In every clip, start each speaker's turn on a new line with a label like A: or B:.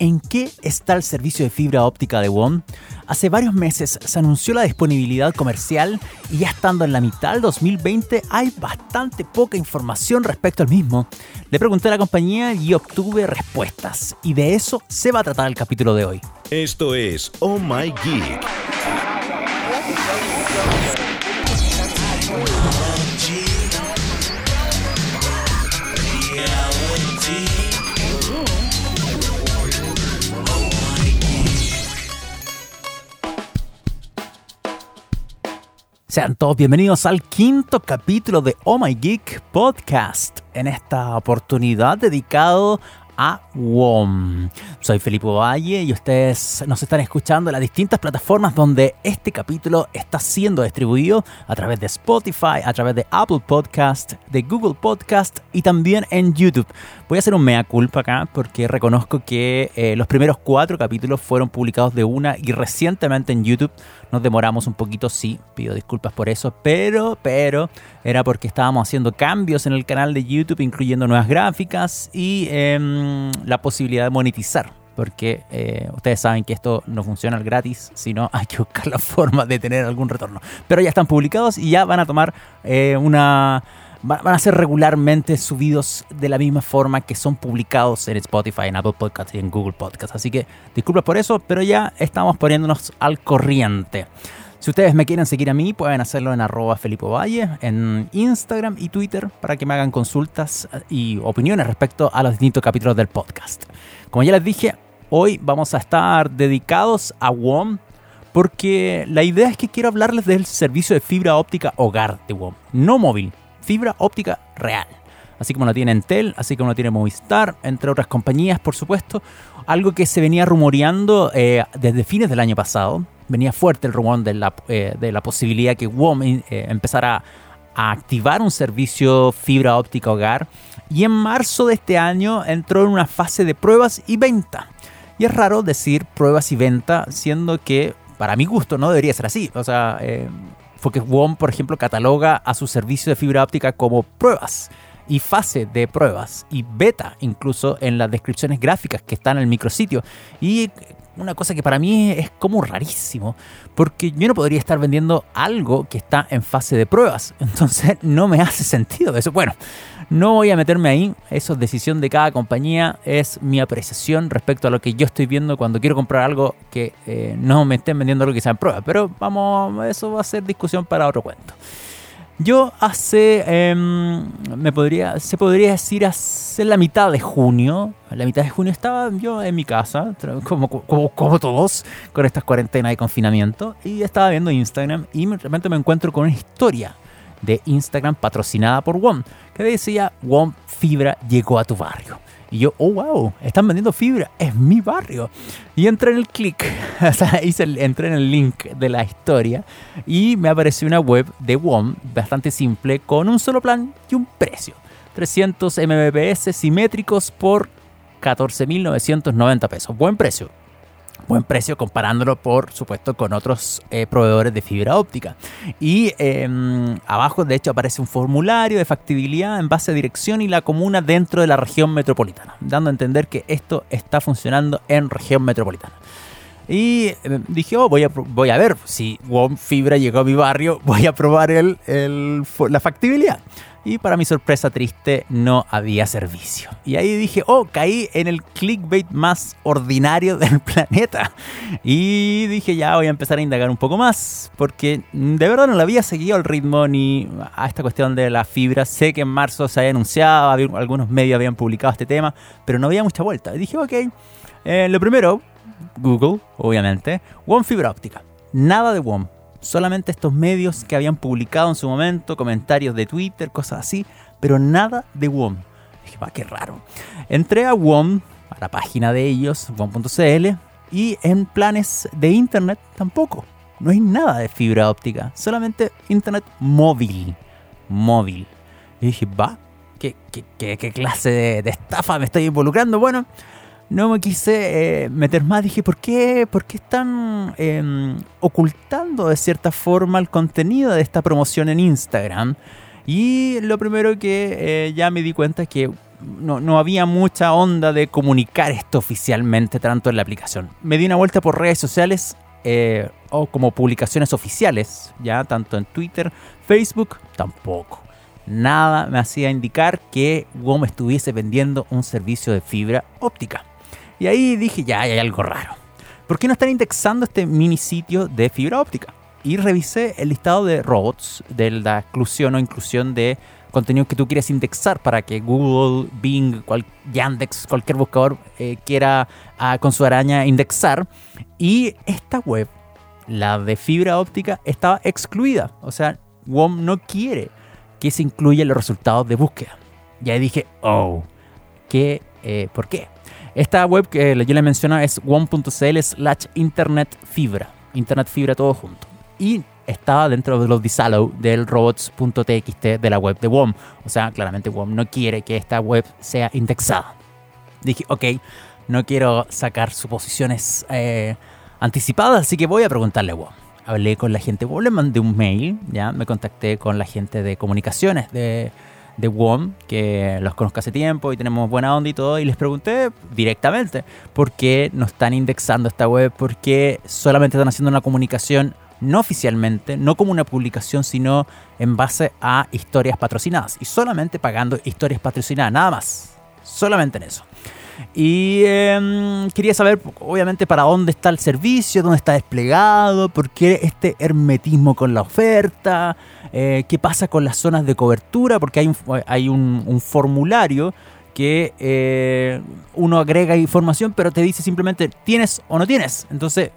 A: ¿En qué está el servicio de fibra óptica de WOM? Hace varios meses se anunció la disponibilidad comercial y ya estando en la mitad del 2020 hay bastante poca información respecto al mismo. Le pregunté a la compañía y obtuve respuestas y de eso se va a tratar el capítulo de hoy.
B: Esto es Oh My Geek
A: Sean todos bienvenidos al quinto capítulo de Oh My Geek Podcast. En esta oportunidad dedicado a WOM. Soy Felipe Valle y ustedes nos están escuchando en las distintas plataformas donde este capítulo está siendo distribuido a través de Spotify, a través de Apple Podcast, de Google Podcast y también en YouTube. Voy a hacer un mea culpa acá porque reconozco que eh, los primeros cuatro capítulos fueron publicados de una y recientemente en YouTube nos demoramos un poquito, sí, pido disculpas por eso, pero, pero, era porque estábamos haciendo cambios en el canal de YouTube, incluyendo nuevas gráficas y em, la posibilidad de monetizar. Porque eh, ustedes saben que esto no funciona al gratis, sino hay que buscar la forma de tener algún retorno. Pero ya están publicados y ya van a tomar eh, una van a ser regularmente subidos de la misma forma que son publicados en Spotify, en Apple Podcasts y en Google Podcasts. Así que disculpas por eso, pero ya estamos poniéndonos al corriente. Si ustedes me quieren seguir a mí, pueden hacerlo en arroba Felipe Valle, en Instagram y Twitter, para que me hagan consultas y opiniones respecto a los distintos capítulos del podcast. Como ya les dije, hoy vamos a estar dedicados a WOM, porque la idea es que quiero hablarles del servicio de fibra óptica hogar de WOM, no móvil, fibra óptica real. Así como lo tiene Entel, así como lo tiene Movistar, entre otras compañías, por supuesto. Algo que se venía rumoreando eh, desde fines del año pasado. Venía fuerte el rumor de la, eh, de la posibilidad que WOM eh, empezara a activar un servicio fibra óptica hogar. Y en marzo de este año entró en una fase de pruebas y venta. Y es raro decir pruebas y venta, siendo que para mi gusto no debería ser así. O sea, porque WOM, por ejemplo, cataloga a su servicio de fibra óptica como pruebas y fase de pruebas y beta incluso en las descripciones gráficas que están en el micrositio. Y una cosa que para mí es como rarísimo, porque yo no podría estar vendiendo algo que está en fase de pruebas. Entonces no me hace sentido eso. Bueno, no voy a meterme ahí, eso es decisión de cada compañía, es mi apreciación respecto a lo que yo estoy viendo cuando quiero comprar algo que eh, no me estén vendiendo algo que sea en prueba. Pero vamos, eso va a ser discusión para otro cuento. Yo hace, em, me podría, se podría decir hace la mitad de junio, la mitad de junio estaba yo en mi casa, como, todos, con estas cuarentenas de confinamiento, y estaba viendo Instagram y de repente me encuentro con una historia de Instagram patrocinada por WOM, que decía, WOM Fibra llegó a tu barrio. Y yo, oh, wow, están vendiendo fibra, es mi barrio. Y entré en el clic, o sea, hice entré en el link de la historia y me apareció una web de WOM bastante simple con un solo plan y un precio. 300 Mbps simétricos por 14.990 pesos. Buen precio buen precio comparándolo por supuesto con otros eh, proveedores de fibra óptica. Y em, abajo de hecho aparece un formulario de factibilidad en base a dirección y la comuna dentro de la región metropolitana, dando a entender que esto está funcionando en región metropolitana. Y em, dije, oh, voy, a, voy a ver si WOM Fibra llegó a mi barrio, voy a probar el, la factibilidad y para mi sorpresa triste no había servicio. Y ahí dije, oh, caí en el clickbait más ordinario del planeta. Y dije, ya voy a empezar a indagar un poco más, porque de verdad no le había seguido el ritmo ni a esta cuestión de la fibra. Sé que en marzo se había anunciado, algunos medios habían publicado este tema, pero no había mucha vuelta. Y dije, ok, eh, lo primero, Google, obviamente, WOM fibra óptica. Nada de WOM solamente estos medios que habían publicado en su momento, comentarios de Twitter, cosas así, pero nada de WOM. Dije, va, qué raro. Entré a WOM, a la página de ellos, WOM.cl, y en planes de internet tampoco. No hay nada de fibra óptica, solamente internet móvil. Móvil. Y dije, va, ¿qué, qué, clase de, de estafa me estoy involucrando? Bueno, no me quise eh, meter más. Dije, ¿por qué, por qué están em, ocultando de cierta forma el contenido de esta promoción en Instagram? Y lo primero que eh, ya me di cuenta es que no, no había mucha onda de comunicar esto oficialmente tanto en la aplicación. Me di una vuelta por redes sociales eh, o como publicaciones oficiales, ya tanto en Twitter, Facebook, tampoco. Nada me hacía indicar que WOM estuviese vendiendo un servicio de fibra óptica. Y ahí dije, ya hay algo raro. ¿Por qué no están indexando este mini sitio de fibra óptica? Y revisé el listado de robots, de la exclusión o inclusión de contenido que tú quieres indexar para que Google, Bing, Yandex, cualquier buscador eh, quiera ah, con su araña indexar. Y esta web, la de fibra óptica, estaba excluida. O sea, WOM no quiere que se incluyan los resultados de búsqueda. Y ahí dije, oh, ¿qué, eh, ¿por qué? Esta web que yo le menciono es WOM.cl slash internet fibra. Internet fibra todo junto. Y estaba dentro de los disallow del robots.txt de la web de WOM. O sea, claramente WOM no quiere que esta web sea indexada. Dije, ok, no quiero sacar suposiciones eh, anticipadas, así que voy a preguntarle a WOM. Hablé con la gente, WOM le mandé un mail, ya me contacté con la gente de comunicaciones de, de WOM, que los conozco hace tiempo y tenemos buena onda y todo, y les pregunté directamente por qué no están indexando esta web, por qué solamente están haciendo una comunicación no oficialmente, no como una publicación, sino en base a historias patrocinadas y solamente pagando historias patrocinadas, nada más, solamente en eso. Y em, quería saber, obviamente, para dónde está el servicio, dónde está desplegado, por qué este hermetismo con la oferta, eh, qué pasa con las zonas de cobertura, porque hay un, formulario que eh, uno agrega información, pero te dice simplemente tienes o no tienes. Entonces,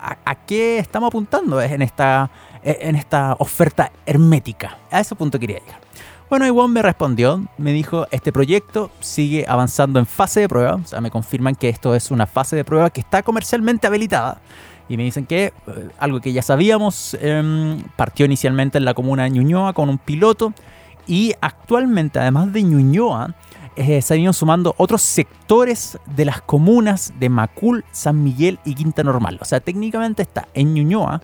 A: a, qué estamos apuntando en esta, en esta oferta hermética. A ese punto quería llegar. Bueno, Iwan me respondió, me dijo, este proyecto sigue avanzando en fase de prueba, o sea, me confirman que esto es una fase de prueba que está comercialmente habilitada. Y me dicen que eh, algo que ya sabíamos, em, partió inicialmente en la comuna de Ñuñoa con un piloto y actualmente, además de Ñuñoa, eh, se han ido sumando otros sectores de las comunas de Macul, San Miguel y Quinta Normal. O sea, técnicamente está en Ñuñoa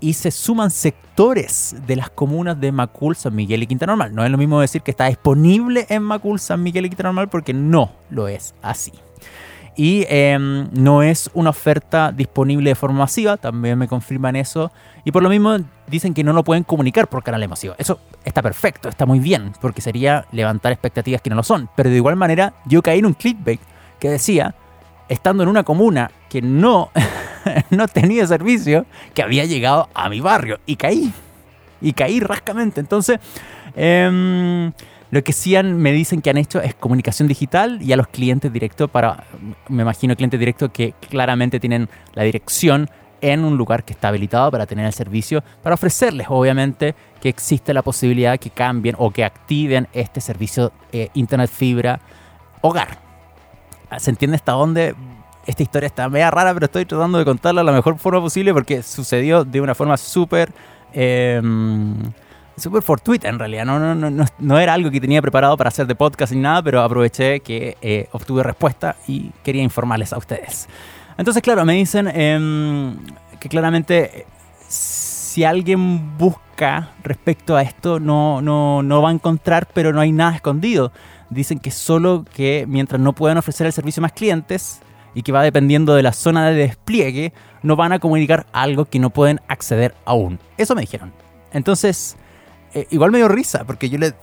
A: y se suman sectores de las comunas de Macul, San Miguel y Quinta Normal. No es lo mismo decir que está disponible en Macul, San Miguel y Quinta Normal porque no lo es así. Y em, no es una oferta disponible de forma masiva, también me confirman eso. Y por lo mismo dicen que no lo pueden comunicar por canales masivos. Eso está perfecto, está muy bien, porque sería levantar expectativas que no lo son. Pero de igual manera, yo caí en un clickbait que decía, estando en una comuna que no, no tenía servicio, que había llegado a mi barrio. Y caí. Y caí rascamente. Entonces, eh, lo que sí me dicen que han hecho es comunicación digital y a los clientes directos para, me imagino clientes directos que claramente tienen la dirección en un lugar que está habilitado para tener el servicio, para ofrecerles obviamente que existe la posibilidad que cambien o que activen este servicio eh, Internet Fibra Hogar. ¿Se entiende hasta dónde esta historia está media rara, pero estoy tratando de contarla de la mejor forma posible porque sucedió de una forma súper... Súper fortuita en realidad. No, no, no, no, era algo que tenía preparado para hacer de podcast ni nada, pero aproveché que eh, obtuve respuesta y quería informarles a ustedes. Entonces, claro, me dicen em, que claramente si alguien busca respecto a esto no, no, no va a encontrar, pero no hay nada escondido. Dicen que solo que mientras no puedan ofrecer el servicio a más clientes y que va dependiendo de la zona de despliegue, no van a comunicar algo que no pueden acceder aún. Eso me dijeron. Entonces, eh, igual me dio risa, porque yo les,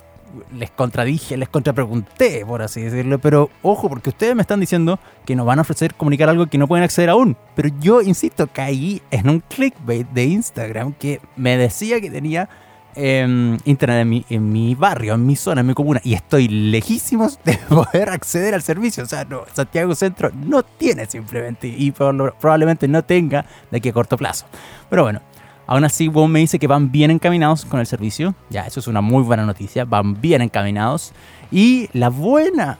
A: les contradije, les contrapregunté, por así decirlo, pero ojo, porque ustedes me están diciendo que nos van a ofrecer comunicar algo que no pueden acceder aún. Pero yo, insisto, caí en un clickbait de Instagram que me decía que tenía em, internet en mi, barrio, en mi zona, en mi comuna, y estoy lejísimos de poder acceder al servicio. O sea, no, Santiago Centro no tiene simplemente, y probablemente no tenga de aquí a corto plazo. Pero bueno, Aún así, WOM me dice que van bien encaminados con el servicio. Ya, eso es una muy buena noticia. Van bien encaminados. Y la buena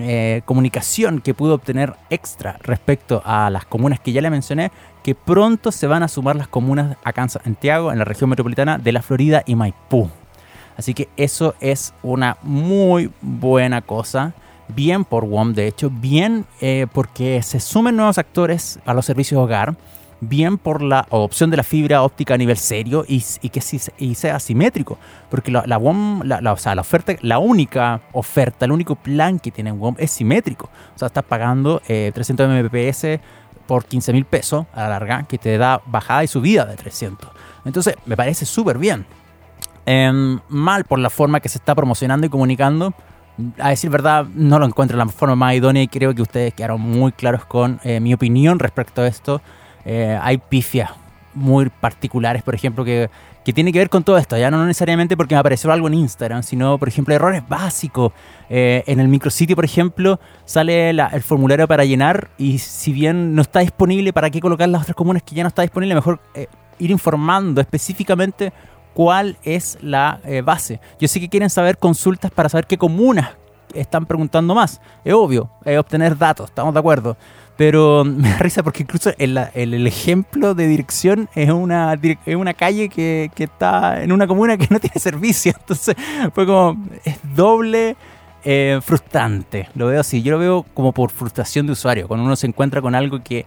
A: eh, comunicación que pudo obtener extra respecto a las comunas que ya le mencioné, que pronto se van a sumar las comunas acá en Santiago, en la región metropolitana de la Florida y Maipú. Así que eso es una muy buena cosa. Bien por WOM, de hecho, bien eh, porque se sumen nuevos actores a los servicios de hogar bien por la adopción de la fibra óptica a nivel serio y, que sea simétrico. Porque la, WOM, la, la, oferta, la única oferta, el único plan que tiene WOM es simétrico. O sea, estás pagando 300 eh, Mbps por 15 mil pesos a la larga, que te da bajada y subida de 300. Entonces, me parece súper bien. Em, mal por la forma que se está promocionando y comunicando. A decir verdad, no lo encuentro la forma más idónea y creo que ustedes quedaron muy claros con eh, mi opinión respecto a esto. Eh, hay pifias muy particulares, por ejemplo, que, que tiene que ver con todo esto. Ya no necesariamente porque me apareció algo en Instagram, sino, por ejemplo, errores básicos. Eh, en el micrositio, por ejemplo, sale el formulario para llenar y si bien no está disponible, ¿para qué colocar las otras comunas que ya no está disponible? Mejor ir informando específicamente cuál es la eh, base. Yo sé que quieren saber consultas para saber qué comunas están preguntando más. Es obvio, es obtener datos, estamos de acuerdo. Pero me da risa porque incluso el, el, ejemplo de dirección es una, es una calle que, que, está en una comuna que no tiene servicio. Entonces fue como, es doble eh, frustrante. Lo veo así, yo lo veo como por frustración de usuario. Cuando uno se encuentra con algo que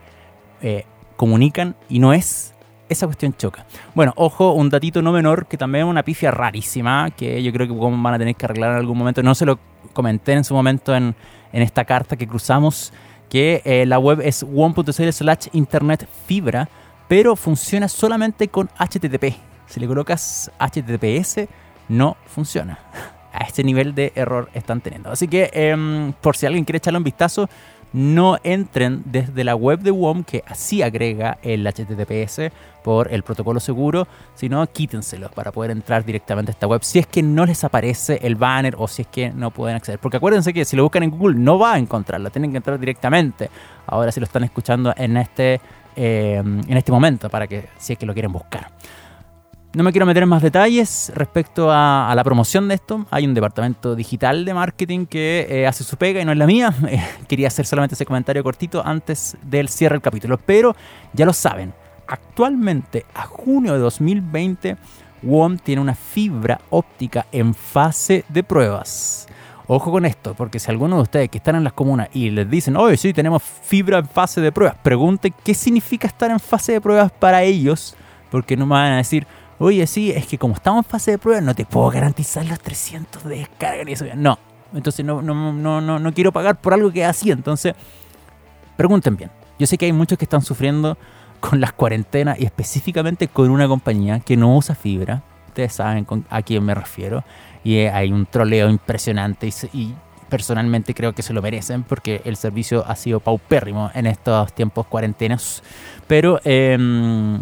A: eh, comunican y no es esa cuestión choca. Bueno, ojo, un datito no menor que también es una pifia rarísima que yo creo que van a tener que arreglar en algún momento. No se lo comenté en su momento en, esta carta que cruzamos, que eh, la web es one.cl slash internet fibra, pero funciona solamente con HTTP. Si le colocas HTTPS, no funciona. A este nivel de error están teniendo. Así que, em, por si alguien quiere echarle un vistazo, no entren desde la web de WOM, que así agrega el HTTPS por el protocolo seguro, sino quítenselo para poder entrar directamente a esta web si es que no les aparece el banner o si es que no pueden acceder. Porque acuérdense que si lo buscan en Google no va a encontrarlo, tienen que entrar directamente. Ahora si lo están escuchando en este, eh, en este momento para que si es que lo quieren buscar. No me quiero meter en más detalles respecto a, la promoción de esto. Hay un departamento digital de marketing que eh, hace su pega y no es la mía. Eh, quería hacer solamente ese comentario cortito antes del cierre del capítulo. Pero ya lo saben, actualmente a junio de 2020, WOM tiene una fibra óptica en fase de pruebas. Ojo con esto, porque si alguno de ustedes que están en las comunas y les dicen, oye, sí, tenemos fibra en fase de pruebas, pregunten qué significa estar en fase de pruebas para ellos, porque no me van a decir, oye, sí, es que como estamos en fase de prueba, no te puedo garantizar los 300 de descarga ni eso. No, entonces no, no, no, no, no quiero pagar por algo que es así. Entonces, pregunten bien. Yo sé que hay muchos que están sufriendo con las cuarentenas y específicamente con una compañía que no usa fibra. Ustedes saben a quién me refiero. Y hay un troleo impresionante y, personalmente creo que se lo merecen porque el servicio ha sido paupérrimo en estos tiempos cuarentenas. Pero em,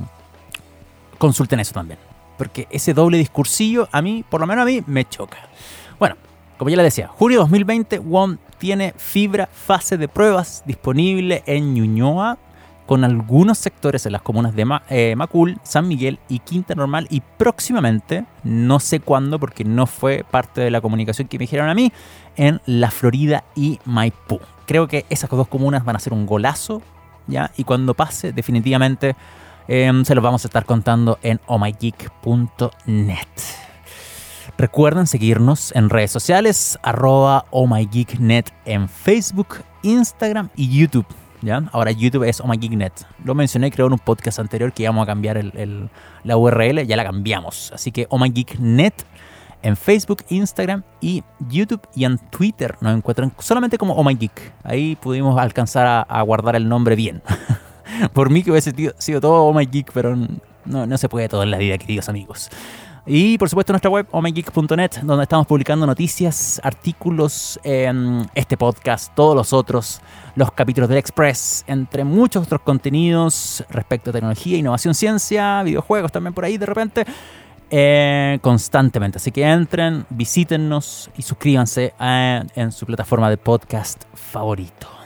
A: consulten eso también. Porque ese doble discursillo a mí, por lo menos a mí, me choca. Bueno, como ya les decía, junio 2020, WOM tiene fibra fase de pruebas disponible en Ñuñoa con algunos sectores en las comunas de eh, Macul, San Miguel y Quinta Normal y próximamente, no sé cuándo porque no fue parte de la comunicación que me dijeron a mí, en La Florida y Maipú. Creo que esas dos comunas van a ser un golazo, ¿ya? Y cuando pase, definitivamente Em, se los vamos a estar contando en ohmygeek.net. Recuerden seguirnos en redes sociales, arroba ohmygeeknet en Facebook, Instagram y YouTube. ¿ya? Ahora YouTube es ohmygeeknet. Lo mencioné creo en un podcast anterior que íbamos a cambiar la URL, ya la cambiamos. Así que ohmygeeknet en Facebook, Instagram y YouTube y en Twitter nos encuentran solamente como ohmygeek. Ahí pudimos alcanzar a guardar el nombre bien. Por mí que hubiese sido todo Oh My Geek, pero no, no se puede todo en la vida, queridos amigos. Y por supuesto nuestra web, omygeek.net, donde estamos publicando noticias, artículos, en este podcast, todos los otros, los capítulos del Express, entre muchos otros contenidos respecto a tecnología, innovación, ciencia, videojuegos también por ahí de repente, eh, constantemente. Así que entren, visítennos y suscríbanse en su plataforma de podcast favorito.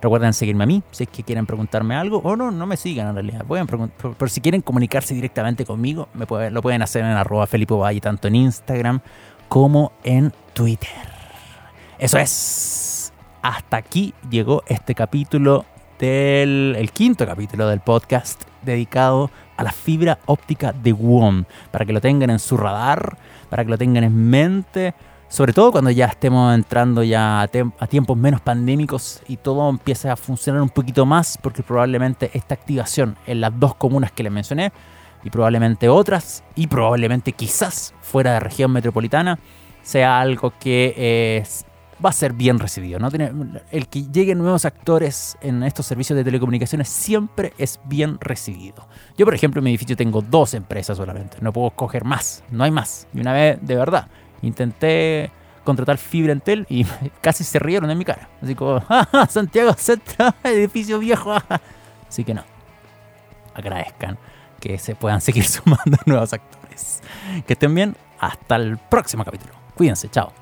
A: Recuerden seguirme a mí si es que quieren preguntarme algo o no, no me sigan en realidad. Pueden por, si quieren comunicarse directamente conmigo, me lo pueden hacer en arroba Felipe Valle, tanto en Instagram como en Twitter. Eso es. Hasta aquí llegó este capítulo del el quinto capítulo del podcast dedicado a la fibra óptica de WOM. Para que lo tengan en su radar, para que lo tengan en mente sobre todo cuando ya estemos entrando ya a, tiempos menos pandémicos y todo empiece a funcionar un poquito más, porque probablemente esta activación en las dos comunas que les mencioné, y probablemente otras, y probablemente quizás fuera de región metropolitana, sea algo que va a ser bien recibido. ¿no? El que lleguen nuevos actores en estos servicios de telecomunicaciones siempre es bien recibido. Yo, por ejemplo, en mi edificio tengo dos empresas solamente, no puedo escoger más, no hay más. Y una vez, de verdad, Intenté contratar fibra Entel y casi se rieron en mi cara. Así como, Santiago Centro, edificio viejo. Así que no. Agradezcan que se puedan seguir sumando nuevos actores. Que estén bien. Hasta el próximo capítulo. Cuídense. Chao.